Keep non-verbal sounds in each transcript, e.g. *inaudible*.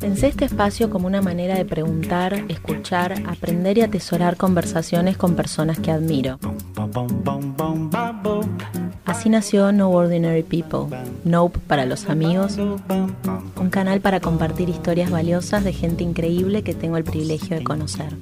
Pensé este espacio como una manera de preguntar, escuchar, aprender y atesorar conversaciones con personas que admiro. Así nació No Ordinary People, Nope para los amigos, un canal para compartir historias valiosas de gente increíble que tengo el privilegio de conocer.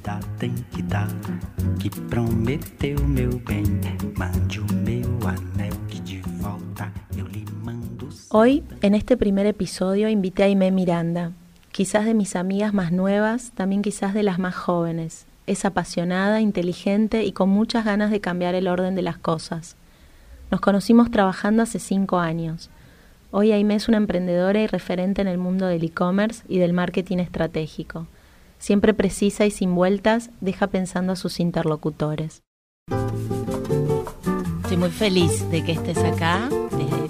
Hoy, en este primer episodio, invité a Aimee Miranda, quizás de mis amigas más nuevas, también quizás de las más jóvenes. Es apasionada, inteligente y con muchas ganas de cambiar el orden de las cosas. Nos conocimos trabajando hace cinco años. Hoy Aime es una emprendedora y referente en el mundo del e-commerce y del marketing estratégico. Siempre precisa y sin vueltas, deja pensando a sus interlocutores. Estoy muy feliz de que estés acá.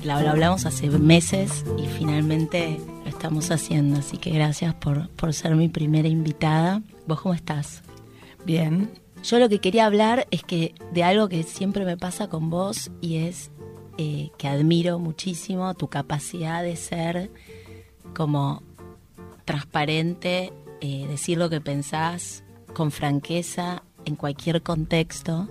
Lo hablamos hace meses y finalmente lo estamos haciendo. Así que gracias por, por ser mi primera invitada. ¿Vos cómo estás? Bien, yo lo que quería hablar es que de algo que siempre me pasa con vos y es eh, que admiro muchísimo tu capacidad de ser como transparente, eh, decir lo que pensás con franqueza en cualquier contexto.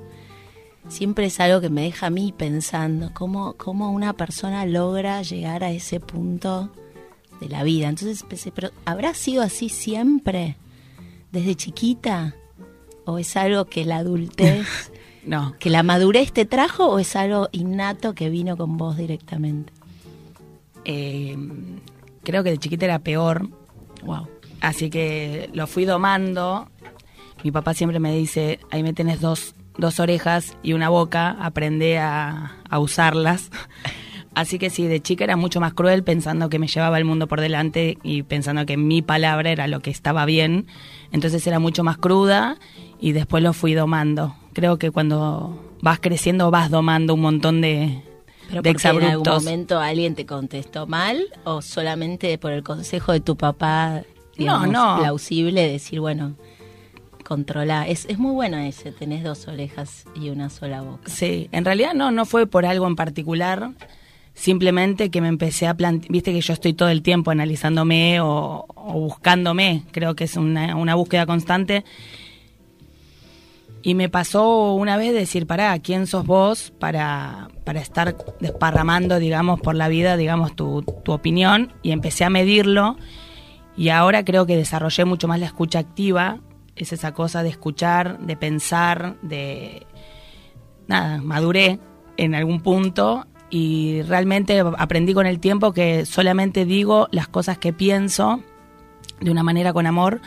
Siempre es algo que me deja a mí pensando cómo, cómo una persona logra llegar a ese punto de la vida. Entonces pensé, pero ¿habrá sido así siempre? ¿Desde chiquita? ¿O es algo que la adultez, *laughs* no. que la madurez te trajo o es algo innato que vino con vos directamente? Eh, creo que de chiquita era peor. Wow. Así que lo fui domando. Mi papá siempre me dice, ahí me tenés dos, dos orejas y una boca, aprende a, a usarlas. Así que sí, de chica era mucho más cruel pensando que me llevaba el mundo por delante y pensando que mi palabra era lo que estaba bien. Entonces era mucho más cruda y después lo fui domando. Creo que cuando vas creciendo vas domando un montón de, ¿Pero porque en algún momento alguien te contestó mal o solamente por el consejo de tu papá digamos, no, no. plausible decir, bueno, Es, es muy bueno ese, tenés dos orejas y una sola boca. Sí, en realidad no, no fue por algo en particular simplemente que me empecé a plantear, viste que yo estoy todo el tiempo analizándome o, buscándome, creo que es una, una, búsqueda constante. Y me pasó una vez decir, pará, ¿quién sos vos para, para estar desparramando, digamos, por la vida, digamos, tu, tu opinión? Y empecé a medirlo y ahora creo que desarrollé mucho más la escucha activa, es esa cosa de escuchar, de pensar, de... Nada, maduré en algún punto y realmente aprendí con el tiempo que solamente digo las cosas que pienso de una manera con amor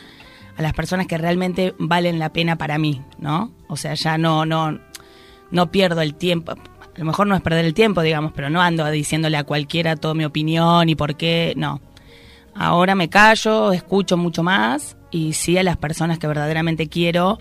a las personas que realmente valen la pena para mí, ¿no? O sea, ya no no no pierdo el tiempo. A lo mejor no es perder el tiempo, digamos, pero no ando diciéndole a cualquiera toda mi opinión y por qué, no. Ahora me callo, escucho mucho más y sí a las personas que verdaderamente quiero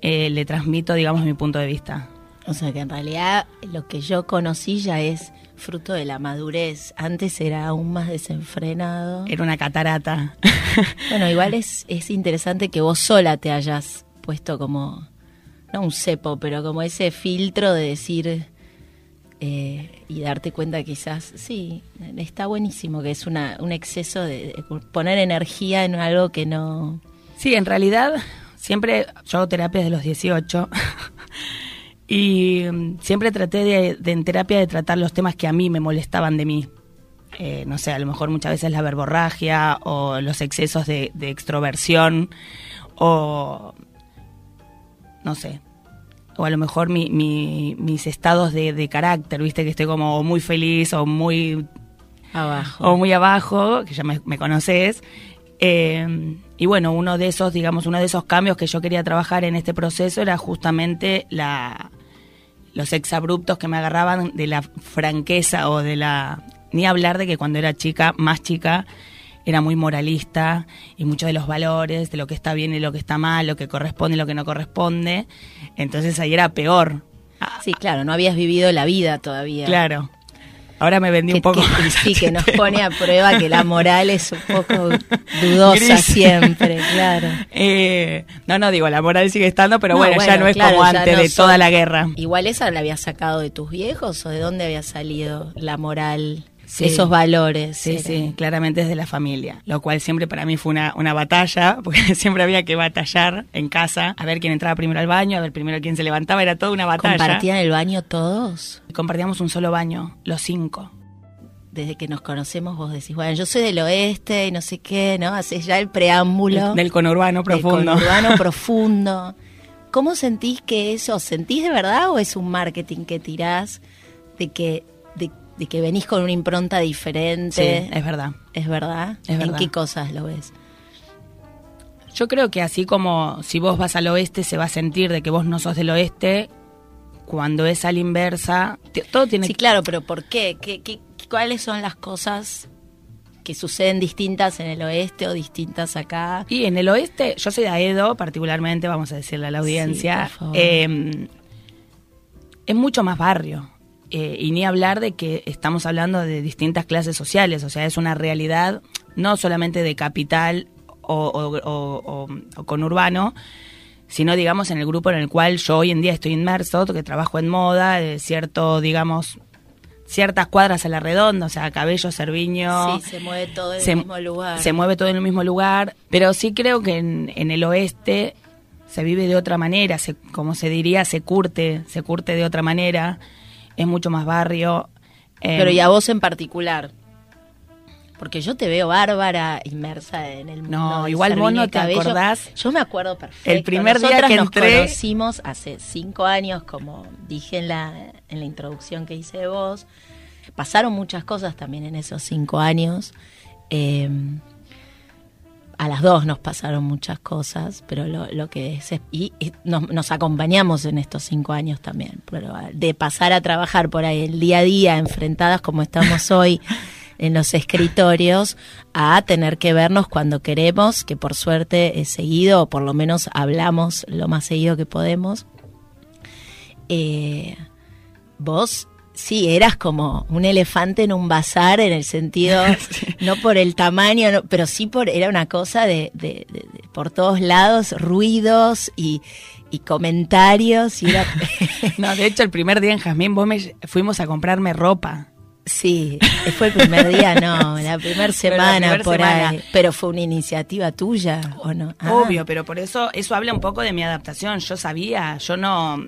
eh, le transmito, digamos, mi punto de vista. O sea que en realidad lo que yo conocí ya es fruto de la madurez. Antes era aún más desenfrenado. Era una catarata. *laughs* bueno, igual es, es interesante que vos sola te hayas puesto como, no un cepo, pero como ese filtro de decir eh, y darte cuenta quizás, sí, está buenísimo, que es una, un exceso de, de poner energía en algo que no... Sí, en realidad siempre yo hago terapia desde los 18. *laughs* Y mm, siempre traté de, en terapia de tratar los temas que a mí me molestaban de mí. Eh, no sé, a lo mejor muchas veces la verborragia o los excesos de, extroversión o no sé, o a lo mejor mi, mis estados de, carácter, viste que estoy como muy feliz o muy abajo o muy abajo, que ya me, conoces. Eh, y bueno, uno de esos, digamos, uno de esos cambios que yo quería trabajar en este proceso era justamente la, los exabruptos que me agarraban de la franqueza o de la... Ni hablar de que cuando era chica, más chica, era muy moralista y mucho de los valores, de lo que está bien y lo que está mal, lo que corresponde y lo que no corresponde. Entonces ahí era peor. Sí, claro, no habías vivido la vida todavía. Claro. Ahora me vendí un poco. sí, que nos *laughs* pone a prueba que la moral es un poco dudosa siempre, claro. *laughs* Eh, no, no digo, la moral sigue estando, pero bueno, ya no es como antes de toda la guerra. Igual esa la habías sacado de tus viejos o de dónde había salido la moral. Esos valores. Sí, sí, claramente es de la familia, lo cual siempre para mí fue una, una batalla, *laughs* porque siempre había que batallar en casa, a ver quién entraba primero al baño, a ver primero quién se levantaba, era toda una batalla. ¿Compartían el baño todos? Compartíamos un solo baño, los cinco desde que nos conocemos vos decís, bueno, yo soy del oeste y no sé qué, ¿no? Haces ya el preámbulo. Del conurbano profundo. Del conurbano *laughs* profundo. ¿Cómo sentís que eso, sentís de verdad o es un marketing que tirás de que, de, que venís con una impronta diferente? Sí, es verdad. ¿Es verdad? Es ¿En qué cosas lo ves? Yo creo que así como si vos vas al oeste se va a sentir de que vos no sos del oeste, cuando es a la inversa, todo tiene Sí, claro, pero ¿por qué? ¿Qué, qué ¿Cuáles son las cosas que suceden distintas en el oeste o distintas acá? Y en el oeste, yo soy de Aedo, particularmente, vamos a decirle a la audiencia, em, es mucho más barrio. Eh, y ni hablar de que estamos hablando de distintas clases sociales, o sea, es una realidad no solamente de capital o, con urbano, sino digamos en el grupo en el cual yo hoy en día estoy inmerso, que trabajo en moda, de cierto, digamos, ciertas cuadras a la redonda, o sea, Cabello, Cerviño. Sí, se mueve todo en el mismo lugar. Se mueve todo en el mismo lugar, pero sí creo que en, el oeste se vive de otra manera, se, como se diría, se curte, se curte de otra manera, es mucho más barrio. Pero y a vos en particular, porque yo te veo bárbara, inmersa en el mundo. No, igual vos no te acordás. Yo me acuerdo perfecto. El primer día que nos conocimos hace cinco años, como dije en la, en la introducción que hice de vos. Pasaron muchas cosas también en esos cinco años. Em, a las dos nos pasaron muchas cosas, pero lo, que es... Y, nos, nos, acompañamos en estos cinco años también. Pero de pasar a trabajar por ahí el día a día, enfrentadas como estamos *laughs* hoy en los escritorios a tener que vernos cuando queremos, que por suerte he seguido, o por lo menos hablamos lo más seguido que podemos. Eh, vos sí, eras como un elefante en un bazar en el sentido, *laughs* no por el tamaño, pero sí por, era una cosa de, por todos lados, ruidos y, comentarios. Y *laughs* no, de hecho el primer día en Jazmín vos me, fuimos a comprarme ropa. Sí, fue el primer día, no, *laughs* la primera semana por ahí. Pero fue una iniciativa tuya, ¿o no? Ah. Obvio, pero por eso, eso habla un poco de mi adaptación. Yo sabía, yo no,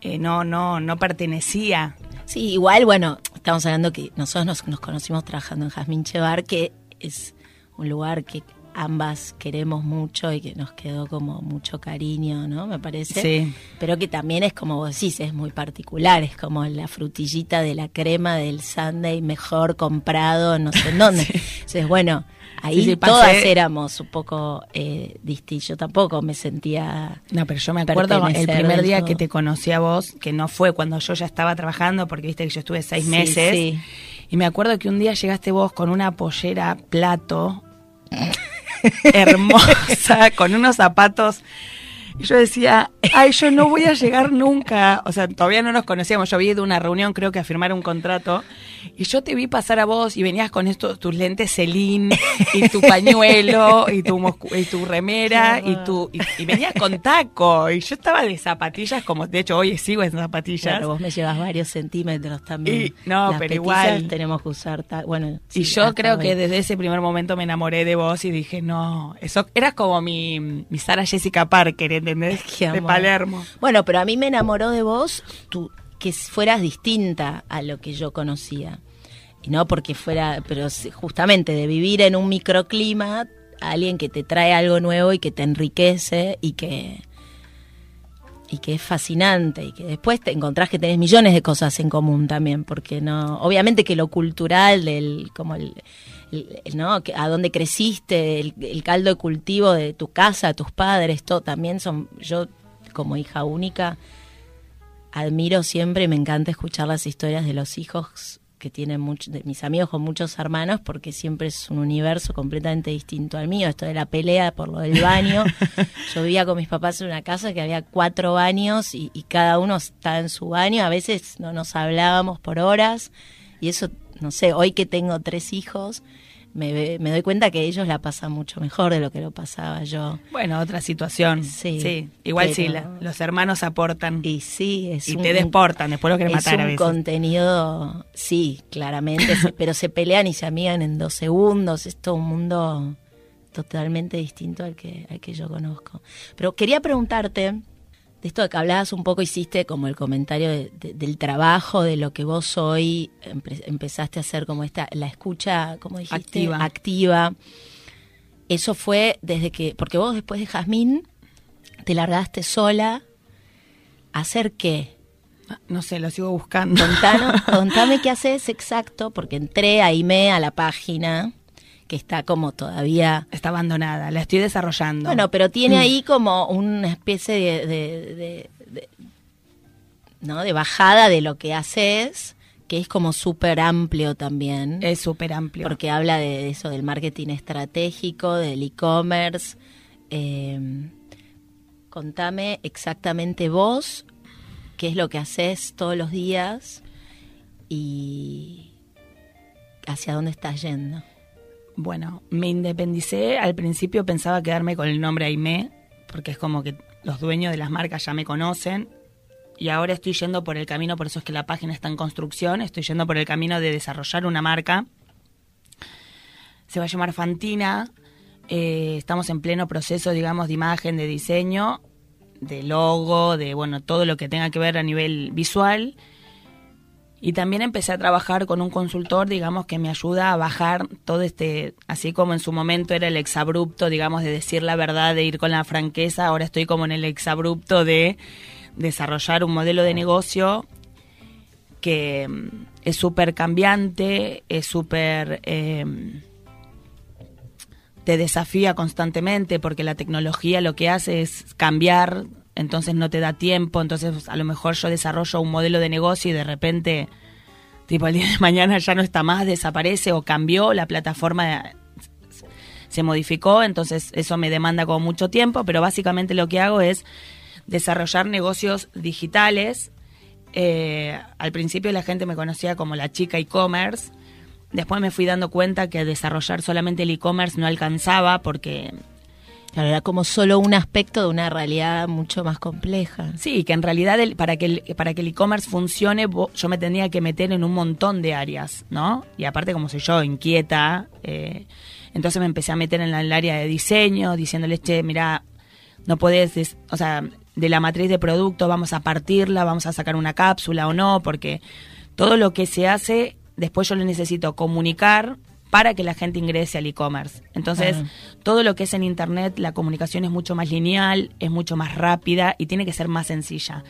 eh, no, no, no pertenecía. Sí, igual, bueno, estamos hablando que nosotros nos, nos conocimos trabajando en Jazmín Chevar, que es un lugar que ambas queremos mucho y que nos quedó como mucho cariño, ¿no? Me parece. Sí. Pero que también es como vos decís, es muy particular, es como la frutillita de la crema del Sunday mejor comprado, no sé en dónde. *laughs* Entonces, bueno, ahí todas éramos un poco eh, distintos. Yo tampoco me sentía. No, pero yo me acuerdo el primer día que te conocí a vos, que no fue cuando yo ya estaba trabajando, porque viste que yo estuve seis meses. Y me acuerdo que un día llegaste vos con una pollera plato *laughs* hermosa, con unos zapatos. Y yo decía, ay, yo no voy a llegar nunca. O sea, todavía no nos conocíamos. Yo había ido a una reunión, creo que a firmar un contrato. Y yo te vi pasar a vos y venías con estos tus lentes Celine y tu pañuelo y tu, y tu remera y tu y, venías con taco. Y yo estaba de zapatillas, como de hecho hoy sigo en zapatillas. Claro, vos me llevas varios centímetros también. no, pero igual. Tenemos que usar Bueno, y yo creo que desde ese primer momento me enamoré de vos y dije, no, eso eras como mi, mi Sara Jessica Parker, ¿entendés? de Palermo. Bueno, pero a mí me enamoró de vos tu que fueras distinta a lo que yo conocía. Y no porque fuera, pero justamente de vivir en un microclima, alguien que te trae algo nuevo y que te enriquece y que y que es fascinante y que después te encontrás que tenés millones de cosas en común también, porque no, obviamente que lo cultural del como el, ¿no? a dónde creciste, el, el, caldo de cultivo de tu casa, tus padres, todo también son yo como hija única admiro siempre y me encanta escuchar las historias de los hijos que tienen muchos, de mis amigos con muchos hermanos, porque siempre es un universo completamente distinto al mío. Esto de la pelea por lo del baño. *laughs* Yo vivía con mis papás en una casa que había cuatro baños y, cada uno estaba en su baño. A veces no nos hablábamos por horas. Y eso, no sé, hoy que tengo tres hijos, me, me doy cuenta que ellos la pasan mucho mejor de lo que lo pasaba yo. Bueno, otra situación. Sí. Igual sí, los hermanos aportan. Y sí, es Y te desportan, después lo quieren matar a veces. contenido, sí, claramente, *laughs* pero se pelean y se amigan en dos segundos. Es todo un mundo totalmente distinto al que, al que yo conozco. Pero quería preguntarte de esto de que hablabas un poco, hiciste como el comentario del trabajo, de lo que vos hoy empezaste a hacer como esta, la escucha, como dijiste? Activa. Activa. Eso fue desde que, porque vos después de Jazmín te largaste sola a hacer qué? Ah, no sé, lo sigo buscando. *laughs* contame qué haces exacto, porque entré a IME a la página que está como todavía... Está abandonada, la estoy desarrollando. Bueno, pero tiene mm. ahí como una especie de, ¿no? de bajada de lo que haces, que es como súper amplio también. Es súper amplio. Porque habla de eso, del marketing estratégico, del e-commerce. Em, contame exactamente vos, qué es lo que haces todos los días y hacia dónde estás yendo. Bueno, me independicé. Al principio pensaba quedarme con el nombre Aimé, porque es como que los dueños de las marcas ya me conocen. Y ahora estoy yendo por el camino, por eso es que la página está en construcción. Estoy yendo por el camino de desarrollar una marca. Se va a llamar Fantina. Eh, estamos en pleno proceso, digamos, de imagen, de diseño, de logo, de bueno, todo lo que tenga que ver a nivel visual y también empecé a trabajar con un consultor, digamos, que me ayuda a bajar todo este, así como en su momento era el exabrupto, digamos, de decir la verdad, de ir con la franqueza, ahora estoy como en el exabrupto de desarrollar un modelo de negocio que mm, es súper cambiante, es súper... Eh, te desafía constantemente porque la tecnología lo que hace es cambiar entonces no te da tiempo, entonces a lo mejor yo desarrollo un modelo de negocio y de repente, tipo el día de mañana ya no está más, desaparece o cambió, la plataforma se modificó, entonces eso me demanda como mucho tiempo, pero básicamente lo que hago es desarrollar negocios digitales. Eh, al principio la gente me conocía como la chica e-commerce, después me fui dando cuenta que desarrollar solamente el e-commerce no alcanzaba porque Claro, era como solo un aspecto de una realidad mucho más compleja. Sí, que en realidad para que el, para que el e-commerce funcione yo me tenía que meter en un montón de áreas, ¿no? Y aparte como soy yo, inquieta, eh, entonces me empecé a meter en, el área de diseño, diciéndole, che, mira, no podés, o sea, de la matriz de producto vamos a partirla, vamos a sacar una cápsula o no, porque todo lo que se hace, después yo lo necesito comunicar para que la gente ingrese al e-commerce. Entonces, todo lo que es en Internet, la comunicación es mucho más lineal, es mucho más rápida y tiene que ser más sencilla.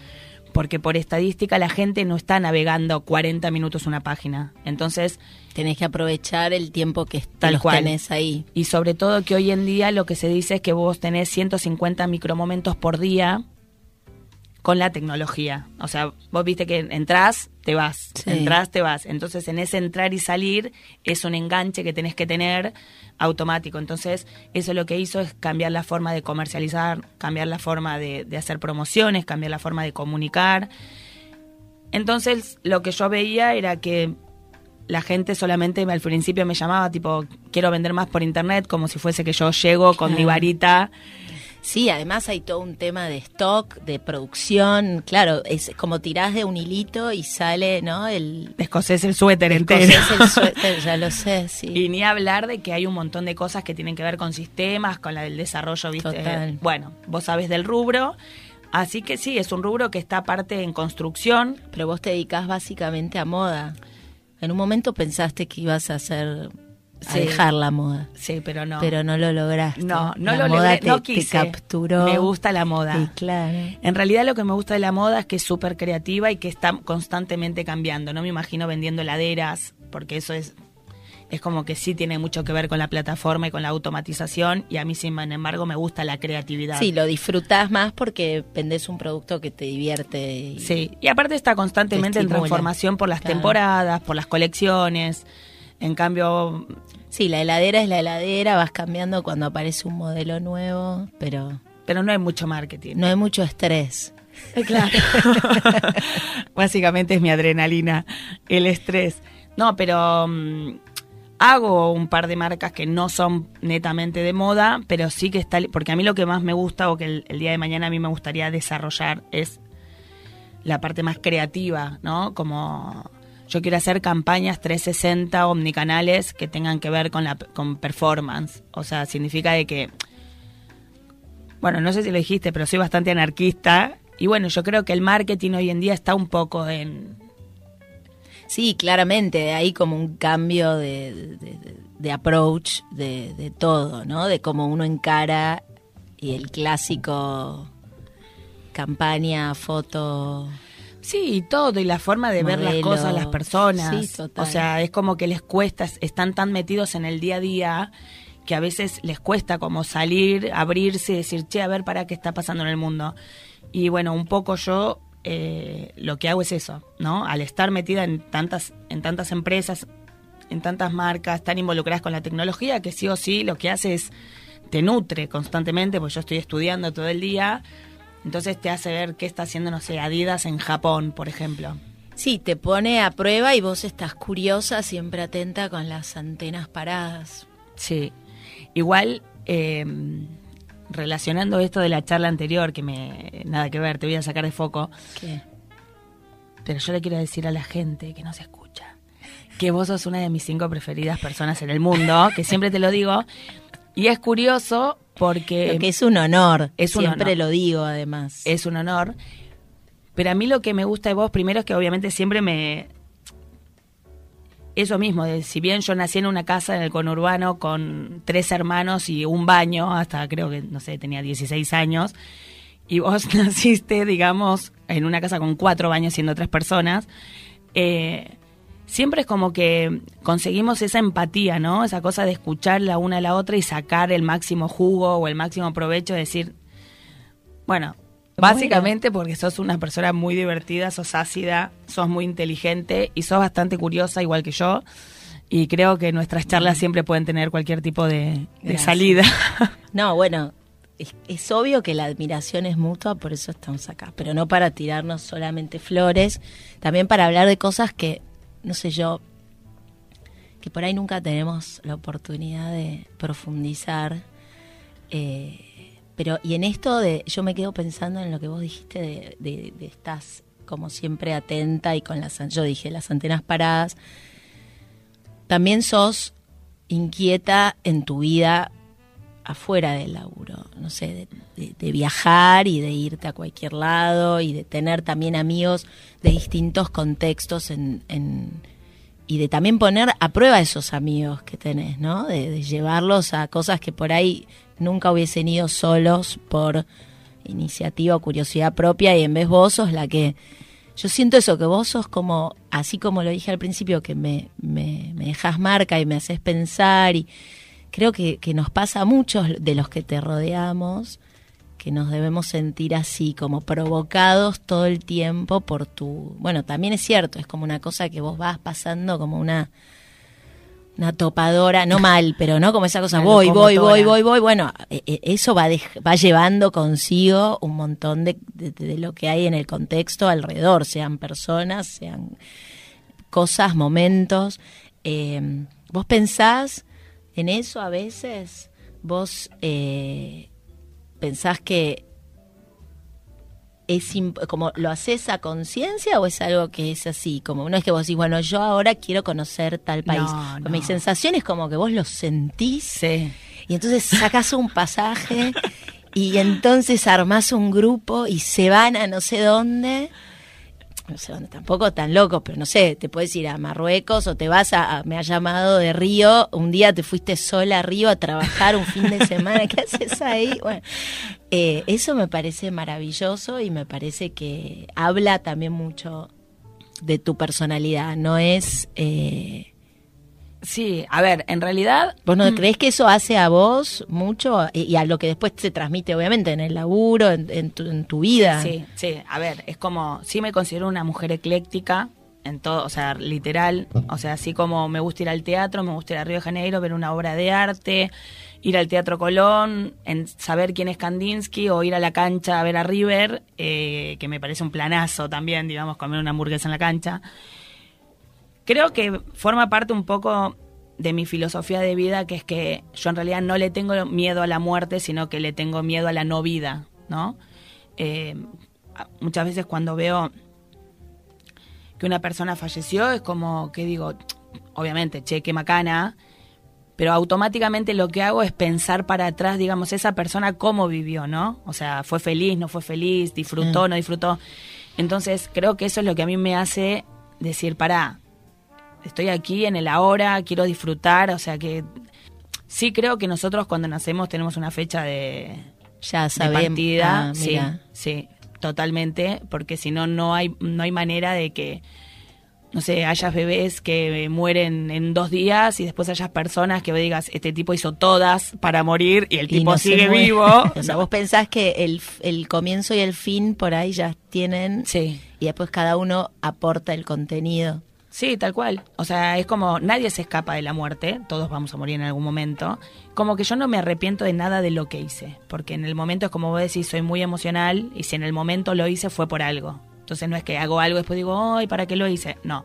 Porque por estadística la gente no está navegando 40 minutos una página. Entonces... Tenés que aprovechar el tiempo que tal los tenés ahí. Y sobre todo que hoy en día lo que se dice es que vos tenés 150 micromomentos por día con la tecnología. O sea, vos viste que entras, te vas, entras, te vas. Entonces, en ese entrar y salir es un enganche que tenés que tener automático. Entonces, eso lo que hizo es cambiar la forma de comercializar, cambiar la forma de, hacer promociones, cambiar la forma de comunicar. Entonces, lo que yo veía era que la gente solamente al principio me llamaba tipo, quiero vender más por internet, como si fuese que yo llego con mi varita Sí, además hay todo un tema de stock, de producción. Claro, es como tirás de un hilito y sale, ¿no? El escocés el suéter entero. el suéter, *laughs* ya lo sé, sí. Y ni hablar de que hay un montón de cosas que tienen que ver con sistemas, con la del desarrollo, ¿viste? Bueno, vos sabés del rubro. Así que sí, es un rubro que está aparte en construcción. Pero vos te dedicás básicamente a moda. En un momento pensaste que ibas a hacer a dejar la moda. Sí, pero no. Pero no lo lograste. No, no lo logré, no quise. capturó. Me gusta la moda. claro. En realidad lo que me gusta de la moda es que es súper creativa y que está constantemente cambiando. No me imagino vendiendo heladeras, porque eso es es como que sí tiene mucho que ver con la plataforma y con la automatización y a mí sin embargo me gusta la creatividad. Sí, lo disfrutas más porque vendes un producto que te divierte. sí, y aparte está constantemente en transformación por las temporadas, por las colecciones. En cambio... Sí, la heladera es la heladera, vas cambiando cuando aparece un modelo nuevo, pero... Pero no hay mucho marketing. No hay mucho estrés. Eh, claro. *laughs* Básicamente es mi adrenalina, el estrés. No, pero mm, Hago un par de marcas que no son netamente de moda, pero sí que está, porque a mí lo que más me gusta o que el, el día de mañana a mí me gustaría desarrollar es la parte más creativa, ¿no? Como yo quiero hacer campañas 360 omnicanales que tengan que ver con la con performance. O sea, significa de que bueno, no sé si lo dijiste, pero soy bastante anarquista y bueno, yo creo que el marketing hoy en día está un poco en Sí, claramente, hay como un cambio de, de, approach de, de, todo, ¿no? De cómo uno encara y el clásico campaña, foto. Sí, todo, y la forma de ver las cosas, las personas. O sea, es como que les cuesta, están tan metidos en el día a día que a veces les cuesta como salir, abrirse y decir, che, a ver para qué está pasando en el mundo. Y bueno, un poco yo eh, lo que hago es eso, ¿no? Al estar metida en tantas, en tantas empresas, en tantas marcas, tan involucradas con la tecnología, que sí o sí lo que hace es te nutre constantemente, porque yo estoy estudiando todo el día, entonces te hace ver qué está haciendo, no sé, Adidas en Japón, por ejemplo. Sí, te pone a prueba y vos estás curiosa, siempre atenta con las antenas paradas. Sí, igual eh, relacionando esto de la charla anterior, que me nada que ver, te voy a sacar de foco. ¿Qué? Pero yo le quiero decir a la gente que no se escucha que vos sos una de mis cinco preferidas personas en el mundo, que siempre te lo digo. Y es curioso porque... que es un honor, es siempre lo digo además. Es un honor. Pero a mí lo que me gusta de vos, primero es que obviamente siempre me, eso mismo, de, si bien yo nací en una casa en el conurbano con tres hermanos y un baño, hasta creo que, no sé, tenía 16 años, y vos *laughs* naciste, digamos, en una casa con cuatro baños siendo tres personas, eh, siempre es como que conseguimos esa empatía, ¿no? Esa cosa de escuchar la una a la otra y sacar el máximo jugo o el máximo provecho, decir, bueno, Básicamente porque sos una persona muy divertida, sos ácida, sos muy inteligente y sos bastante curiosa, igual que yo. Y creo que nuestras charlas mm. siempre pueden tener cualquier tipo de, salida. *laughs* No, bueno, es, obvio que la admiración es mutua, por eso estamos acá. Pero no para tirarnos solamente flores, también para hablar de cosas que, no sé yo, que por ahí nunca tenemos la oportunidad de profundizar. Eh, pero, y en esto de, yo me quedo pensando en lo que vos dijiste de, de, de estás como siempre atenta y con las, yo dije, las antenas paradas. También sos inquieta en tu vida afuera del laburo, no sé, de, viajar y de irte a cualquier lado y de tener también amigos de distintos contextos en, en y de también poner a prueba esos amigos que tenés, ¿no? de, llevarlos a cosas que por ahí nunca hubiesen ido solos por iniciativa o curiosidad propia y en vez vos sos la que... Yo siento eso, que vos sos como, así como lo dije al principio, que me, me, me dejas marca y me haces pensar y creo que, que nos pasa a muchos de los que te rodeamos, que nos debemos sentir así, como provocados todo el tiempo por tu... Bueno, también es cierto, es como una cosa que vos vas pasando como una una topadora, no mal, *laughs* pero no como esa cosa, voy, voy, voy, voy, voy. Bueno, e, e, eso va, va llevando consigo un montón de, de, lo que hay en el contexto alrededor, sean personas, sean cosas, momentos. Eh, ¿Vos pensás en eso a veces? ¿Vos eh, pensás que es como lo haces a conciencia o es algo que es así como no es que vos decís bueno yo ahora quiero conocer tal país mi sensación es como que vos lo sentís y entonces sacás un pasaje y entonces armás un grupo y se van a no sé dónde no sé dónde tampoco tan loco, pero no sé, te puedes ir a Marruecos o te vas a, me ha llamado de Río, un día te fuiste sola a Río a trabajar un fin de semana, ¿qué haces ahí? Bueno, eh, eso me parece maravilloso y me parece que habla también mucho de tu personalidad, no es... Eh, Sí, a ver, en realidad... ¿Vos no mm. crees que eso hace a vos mucho y a lo que después se transmite, obviamente, en el laburo, en, tu, en tu vida? Sí, sí, a ver, es como, sí me considero una mujer ecléctica, en todo, o sea, literal, o sea, así como me gusta ir al teatro, me gusta ir a Río de Janeiro, ver una obra de arte, ir al Teatro Colón, en saber quién es Kandinsky o ir a la cancha a ver a River, eh, que me parece un planazo también, digamos, comer una hamburguesa en la cancha creo que forma parte un poco de mi filosofía de vida, que es que yo en realidad no le tengo miedo a la muerte, sino que le tengo miedo a la no vida, ¿no? Eh, muchas veces cuando veo que una persona falleció, es como que digo, obviamente, che, qué macana, pero automáticamente lo que hago es pensar para atrás, digamos, esa persona cómo vivió, ¿no? O sea, fue feliz, no fue feliz, disfrutó, mm. no disfrutó. Entonces, creo que eso es lo que a mí me hace decir, pará, estoy aquí en el ahora, quiero disfrutar, o sea que sí creo que nosotros cuando nacemos tenemos una fecha de, ya sabemos, partida, ah, sí, sí, totalmente, porque si no no hay no hay manera de que no sé, hayas bebés que mueren en dos días y después hayas personas que digas, este tipo hizo todas para morir y el tipo sigue vivo. *laughs* o sea, vos pensás que el, el, comienzo y el fin por ahí ya tienen sí. y después cada uno aporta el contenido. Sí, tal cual. O sea, es como nadie se escapa de la muerte, todos vamos a morir en algún momento. Como que yo no me arrepiento de nada de lo que hice, porque en el momento es como vos decís, soy muy emocional y si en el momento lo hice fue por algo. Entonces no es que hago algo y después digo, ay, ¿para qué lo hice? No.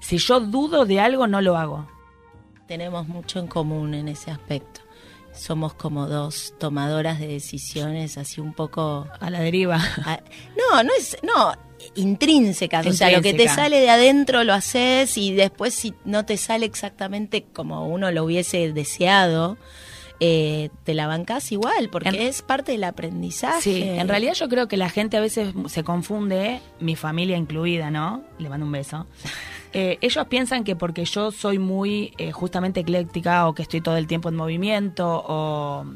Si yo dudo de algo, no lo hago. Tenemos mucho en común en ese aspecto. Somos como dos tomadoras de decisiones así un poco... A la deriva. no, no es... No, intrínsecas. O sea, lo que te sale de adentro lo haces y después si no te sale exactamente como uno lo hubiese deseado, eh, te la bancas igual, porque es parte del aprendizaje. Sí, en realidad yo creo que la gente a veces se confunde, mi familia incluida, ¿no? Le mando un beso. *laughs* Eh, ellos piensan que porque yo soy muy eh, justamente ecléctica o que estoy todo el tiempo en movimiento o,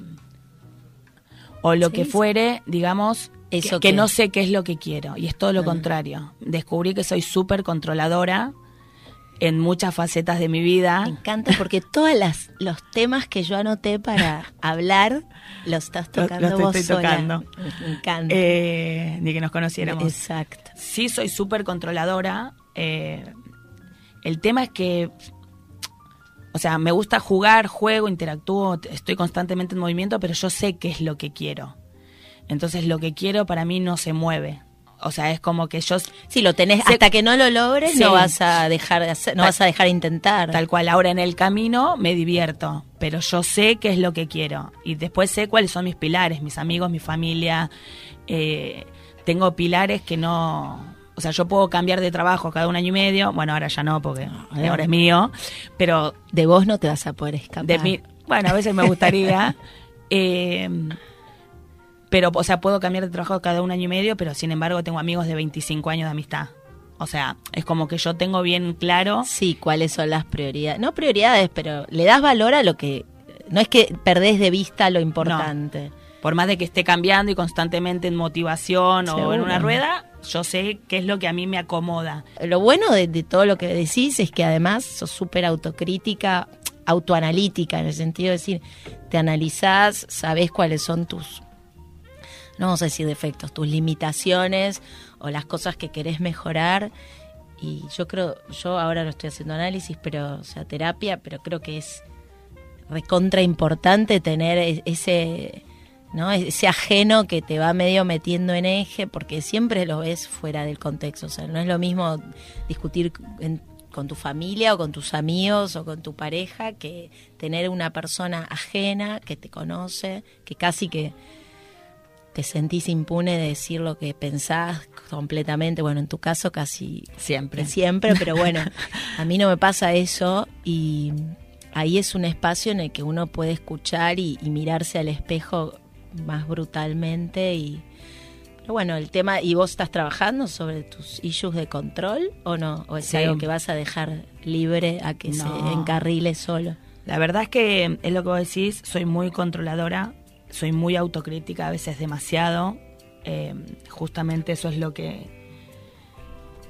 o lo que fuere, digamos, Eso que, no sé qué es lo que quiero. Y es todo lo contrario. Descubrí que soy súper controladora en muchas facetas de mi vida. Me encanta porque *laughs* todos los temas que yo anoté para hablar los estás tocando los, vos estoy tocando. Me encanta. Eh, ni que nos conociéramos. Exacto. Sí, soy súper controladora. Eh, el tema es que, o sea, me gusta jugar, juego, interactúo, estoy constantemente en movimiento, pero yo sé qué es lo que quiero. Entonces lo que quiero para mí no se mueve. O sea, es como que yo... Si lo tenés, hasta que no lo logres, no vas a dejar de hacer, no vas a dejar de intentar. Tal cual, ahora en el camino me divierto, pero yo sé qué es lo que quiero. Y después sé cuáles son mis pilares, mis amigos, mi familia. Eh, tengo pilares que no... O sea, yo puedo cambiar de trabajo cada un año y medio. Bueno, ahora ya no, porque ahora es mío. Pero... De vos no te vas a poder escapar. De mí, bueno, a veces me gustaría... *laughs* eh, pero, o sea, puedo cambiar de trabajo cada un año y medio, pero sin embargo tengo amigos de 25 años de amistad. O sea, es como que yo tengo bien claro. Sí, cuáles son las prioridades. No prioridades, pero le das valor a lo que. No es que perdés de vista lo importante. Por más de que esté cambiando y constantemente en motivación o en una rueda, yo sé qué es lo que a mí me acomoda. Lo bueno de, de todo lo que decís es que además sos súper autocrítica, autoanalítica, en el sentido de decir, te analizás, sabés cuáles son tus no vamos a decir defectos, tus limitaciones o las cosas que querés mejorar. Y yo creo, yo ahora no estoy haciendo análisis, pero, o sea, terapia, pero creo que es recontra importante tener e-, ese, ¿no? Ese ajeno que te va medio metiendo en eje, porque siempre lo ves fuera del contexto. O sea, no es lo mismo discutir con tu familia o con tus amigos o con tu pareja que tener una persona ajena que te conoce, que casi que te sentís impune de decir lo que pensás completamente, bueno, en tu caso casi siempre, siempre, pero bueno, a mí no me pasa eso y ahí es un espacio en el que uno puede escuchar y, mirarse al espejo más brutalmente y pero bueno, el tema, ¿y vos estás trabajando sobre tus issues de control o no? ¿O es algo que vas a dejar libre a que se encarrile solo? La verdad es que es lo que vos decís, soy muy controladora, soy muy autocrítica, a veces demasiado. Eh, justamente eso es lo que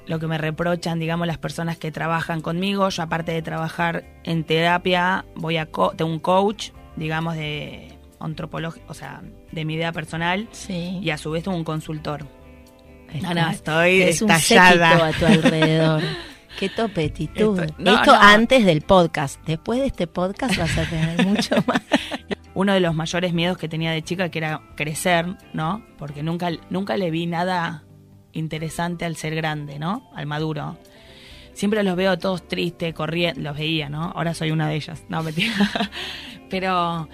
lo que me reprochan, digamos, las personas que trabajan conmigo. Yo aparte de trabajar en terapia, voy a tengo un coach, digamos, de antropología, o sea, de mi idea personal, y a su vez tengo un consultor. no, estoy es estallada. un a tu alrededor. *laughs* Qué topetitud. Esto, antes del podcast. Después de este podcast vas a tener mucho *laughs* más uno de los mayores miedos que tenía de chica, que era crecer, ¿no? Porque nunca, nunca le vi nada interesante al ser grande, ¿no? Al maduro. siempre los veo todos tristes, corriendo, los veía, ¿no? Ahora soy una de ellas, no, mentira. *laughs* Pero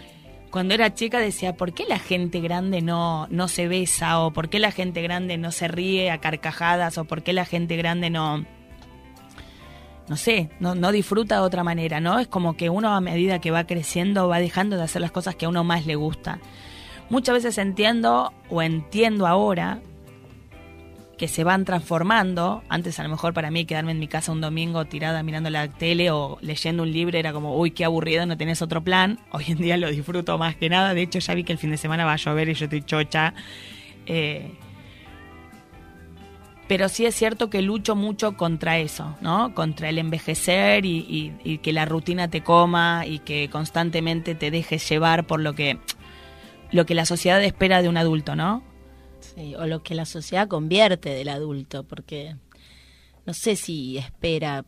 cuando era chica decía, ¿por qué la gente grande no, no se besa? ¿O por qué la gente grande no se ríe a carcajadas? ¿O por qué la gente grande no, no sé, no, no disfruta de otra manera, ¿no? Es como que uno a medida que va creciendo va dejando de hacer las cosas que a uno más le gusta. Muchas veces entiendo o entiendo ahora que se van transformando. Antes a lo mejor para mí quedarme en mi casa un domingo tirada mirando la tele o leyendo un libro era como, uy, qué aburrido, no tenés otro plan. *laughs* Hoy en día lo disfruto más que nada. De hecho ya vi que el fin de semana va a llover y yo estoy chocha. Eh, pero sí es cierto que lucho mucho contra eso, ¿no? Contra el envejecer y, y, que la rutina te coma y que constantemente te dejes llevar por lo que, lo que la sociedad espera de un adulto, ¿no? o lo que la sociedad convierte del adulto, porque no sé si espera,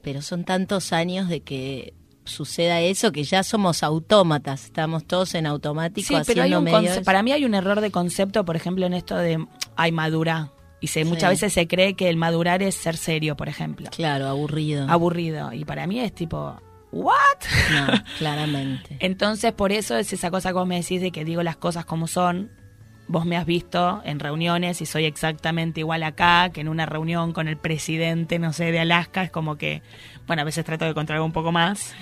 pero son tantos años de que suceda eso que ya somos autómatas, estamos todos en automático sí, pero hay un para mí hay un error de concepto, por ejemplo, en esto de ay madura y se, muchas veces se cree que el madurar es ser serio, por ejemplo. Claro, aburrido. Aburrido y para mí es tipo ¿What? No, *laughs* claramente. Entonces, por eso es esa cosa como me decís de que digo las cosas como son, vos me has visto en reuniones y soy exactamente igual acá que en una reunión con el presidente, no sé, de Alaska. Es como que, bueno, a veces trato de controlar un poco más.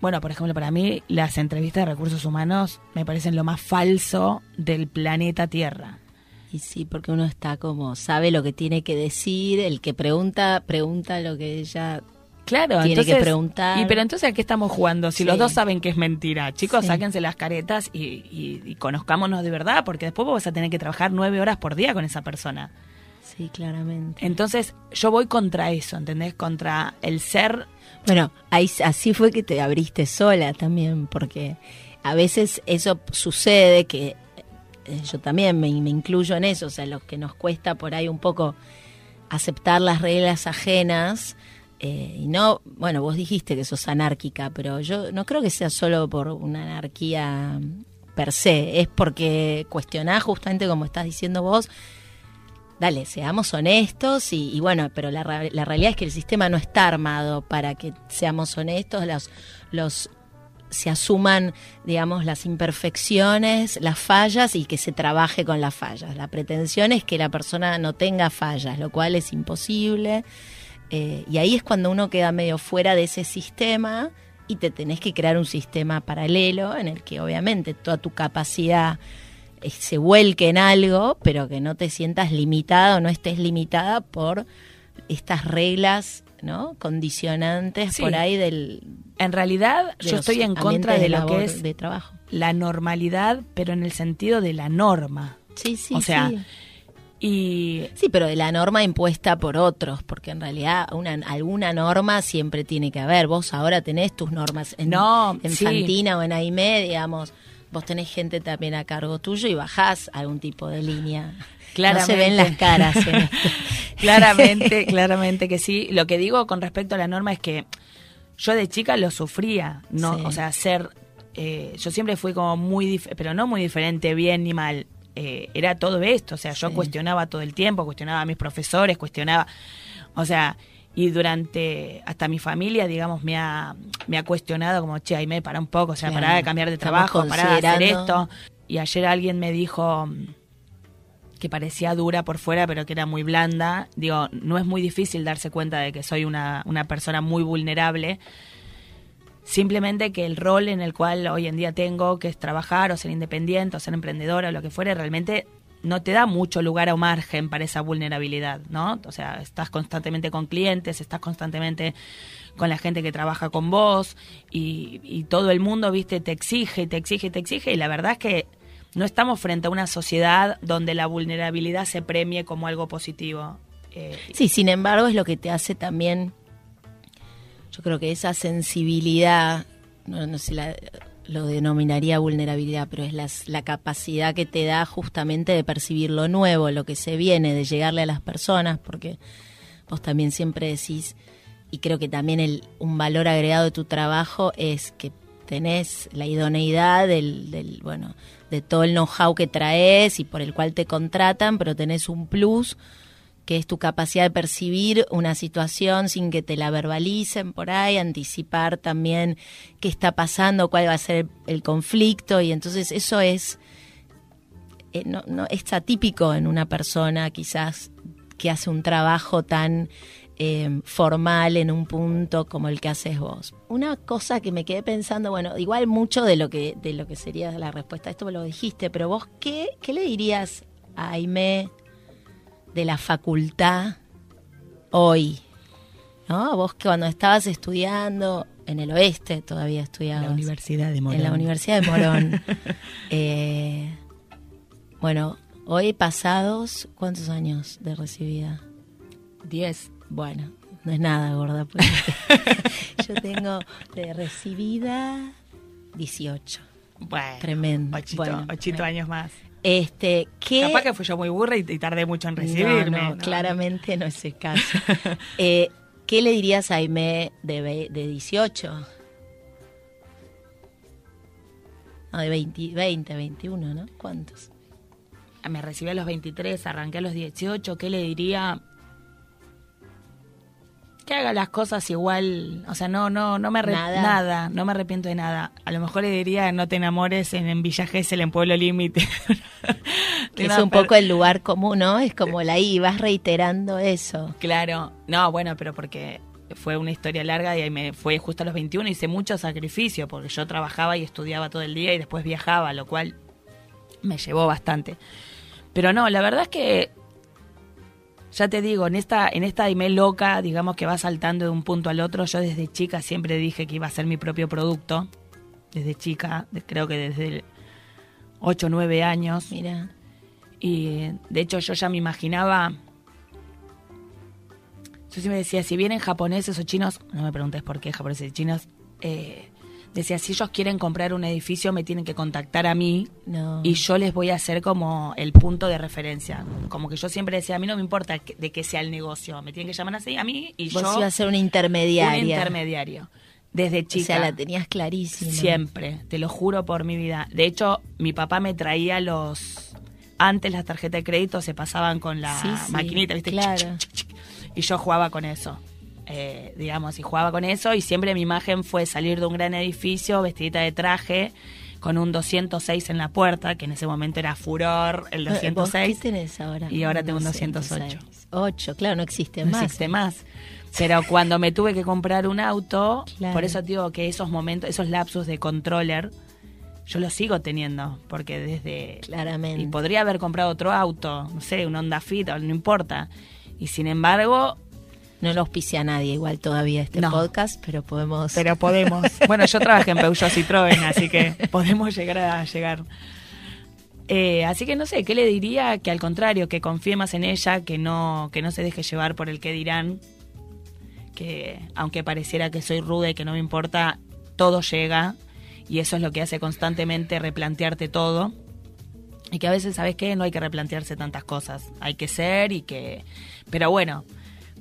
Bueno, por ejemplo, para mí las entrevistas de recursos humanos me parecen lo más falso del planeta Tierra. Y sí, porque uno está como, sabe lo que tiene que decir, el que pregunta, pregunta lo que ella Claro, tiene que preguntar. Y pero entonces a qué estamos jugando si los dos saben que es mentira. Chicos, sáquense las caretas y, conozcámonos de verdad, porque después vos vas a tener que trabajar nueve horas por día con esa persona. Sí, claramente. Entonces yo voy contra eso, ¿entendés? Contra el ser... Bueno, ahí, así fue que te abriste sola también, porque a veces eso sucede que eh, yo también me, incluyo en eso, o sea, lo que nos cuesta por ahí un poco aceptar las reglas ajenas eh, y no, bueno, vos dijiste que sos anárquica, pero yo no creo que sea solo por una anarquía per se, es porque cuestionás justamente como estás diciendo vos, dale, seamos honestos y, bueno, pero la, la, realidad es que el sistema no está armado para que seamos honestos, los, los se asuman, digamos, las imperfecciones, las fallas y que se trabaje con las fallas. La pretensión es que la persona no tenga fallas, lo cual es imposible. Eh, y ahí es cuando uno queda medio fuera de ese sistema y te tenés que crear un sistema paralelo en el que obviamente toda tu capacidad eh, se vuelque en algo, pero que no te sientas limitada o no estés limitada por estas reglas ¿no? condicionantes por ahí del... En realidad yo estoy en contra de, lo que es de trabajo. la normalidad, pero en el sentido de la norma. Sí, sí, o sea, sí. Y... Sí, pero de la norma impuesta por otros, porque en realidad una, alguna norma siempre tiene que haber. Vos ahora tenés tus normas en, no, en Fantina o en AIME, digamos. Vos tenés gente también a cargo tuyo y bajás algún tipo de línea. Claramente. No se ven las caras. *laughs* claramente, *laughs* claramente que sí. Lo que digo con respecto a la norma es que yo de chica lo sufría, no, o sea, ser, eh, yo siempre fui como muy, pero no muy diferente, bien ni mal. Eh, era todo esto, o sea, yo cuestionaba todo el tiempo, cuestionaba a mis profesores, cuestionaba, o sea, y durante, hasta mi familia, digamos, me ha, me ha cuestionado como, che, ahí me para un poco, o sea, para de cambiar de trabajo, para de hacer esto. Y ayer alguien me dijo que parecía dura por fuera, pero que era muy blanda. Digo, no es muy difícil darse cuenta de que soy una, una persona muy vulnerable Simplemente que el rol en el cual hoy en día tengo, que es trabajar o ser independiente o ser emprendedora o lo que fuere, realmente no te da mucho lugar o margen para esa vulnerabilidad, ¿no? O sea, estás constantemente con clientes, estás constantemente con la gente que trabaja con vos y, todo el mundo, viste, te exige, te exige, te exige y la verdad es que no estamos frente a una sociedad donde la vulnerabilidad se premie como algo positivo. Eh, sí, sin embargo es lo que te hace también yo creo que esa sensibilidad, no, sé la, lo denominaría vulnerabilidad, pero es la capacidad que te da justamente de percibir lo nuevo, lo que se viene, de llegarle a las personas, porque vos también siempre decís, y creo que también el, un valor agregado de tu trabajo es que tenés la idoneidad del, del bueno, de todo el know-how que traes y por el cual te contratan, pero tenés un plus que es tu capacidad de percibir una situación sin que te la verbalicen por ahí, anticipar también qué está pasando, cuál va a ser el conflicto y entonces eso es eh, no, no es atípico en una persona quizás que hace un trabajo tan eh, formal en un punto como el que haces vos. Una cosa que me quedé pensando, bueno, igual mucho de lo que de lo que sería la respuesta a esto me lo dijiste, pero vos qué qué le dirías a Aime de la facultad hoy? ¿No? Vos que cuando estabas estudiando en el oeste todavía estudiabas. En la Universidad de Morón. En la Universidad de Morón. *laughs* eh, bueno, hoy pasados, ¿cuántos años de recibida? Diez. Bueno, no es nada, gorda. Porque *laughs* yo tengo de recibida 18. Bueno, Tremendo. Ochito, Bueno, ochito años más. Este, ¿qué? Capaz que fui yo muy burra y, y tardé mucho en recibirme. No, no, claramente no es el caso. *laughs* Eh, ¿Qué le dirías a Aime de, de 18? No, de 20, 20, 21, ¿no? ¿Cuántos? Me recibí a los 23, arranqué a los 18. ¿Qué le diría? Que haga las cosas igual. O sea, no, no, no me Nada. nada, no me arrepiento de nada. A lo mejor le diría no te enamores en, en Villa Gesell, en Pueblo Límite. *laughs* Es un poco el lugar común, ¿no? Es como la I, vas reiterando eso. Claro, no, bueno, pero porque fue una historia larga y ahí me fue justo a los 21, hice mucho sacrificio porque yo trabajaba y estudiaba todo el día y después viajaba, lo cual me llevó bastante. Pero no, la verdad es que ya te digo, en esta en esta Aimee loca, digamos que va saltando de un punto al otro, yo desde chica siempre dije que iba a ser mi propio producto. Desde chica, creo que desde 8 o 9 años. Mira, Y de hecho yo ya me imaginaba... Yo siempre decía, si vienen japoneses o chinos, no me preguntes por qué japoneses y chinos, eh, decía, si ellos quieren comprar un edificio me tienen que contactar a mí no. y yo les voy a hacer como el punto de referencia. Como que yo siempre decía, a mí no me importa que- de qué sea el negocio, me tienen que llamar así a mí y Vos yo ibas a ser una un intermediaria. intermediario. Desde O chica. sea, la tenías clarísima. Siempre, te lo juro por mi vida. De hecho, mi papá me traía los... Antes las tarjetas de crédito se pasaban con la Sí, sí, maquinita, ¿viste? claro. Y yo jugaba con eso. Eh, digamos, y jugaba con eso y siempre mi imagen fue salir de un gran edificio, vestidita de traje, con un 206 en la puerta, que en ese momento era furor, el Eh, ¿Vos 206. ¿Qué tenés ahora? Y ahora tengo un 208. 8, claro, no existe no más. existe más. Pero cuando me tuve que comprar un auto, Claro. por eso digo que esos momentos, esos lapsus de controller, yo los sigo teniendo, porque desde... Claramente. Y podría haber comprado otro auto, no sé, un Honda Fit, no importa. Y sin embargo, No lo auspicia nadie igual todavía este No. podcast, pero podemos... pero podemos. *laughs* bueno, yo trabajé en Peugeot Citroën, así que podemos llegar a llegar. Eh, así que no sé, ¿qué le diría? Que al contrario, que confíe más en ella, que no, que no se deje llevar por el que dirán, que aunque pareciera que soy ruda y que no me importa, todo llega y eso es lo que hace constantemente replantearte todo. Y que a veces, ¿sabes qué? No hay que replantearse tantas cosas. Hay que ser y que... Pero bueno,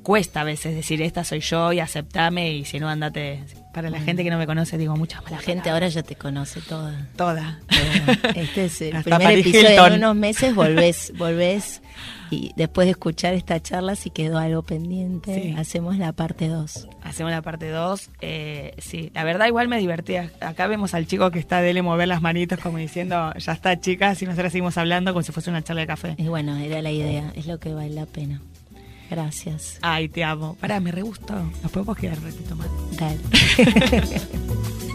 cuesta a veces decir, esta soy yo y aceptame y si no, andate... Para la gente que no me conoce, digo muchas La malas gente ahora ya te conoce toda. Toda. Este es el primer Paris episodio. Hilton. En unos meses volvés, volvés y después de escuchar esta charla, si quedó algo pendiente, Sí. hacemos la parte 2. Hacemos la parte 2. sí, la verdad igual me divertí. Acá vemos al chico que está dele mover las manitos como diciendo, ya está chicas, y nosotros seguimos hablando como si fuese una charla de café. Y bueno, era la idea, es lo que vale la pena. Gracias. Ay, te amo. Pará, me re gustó. Nos podemos quedar un ratito más. Dale. *laughs*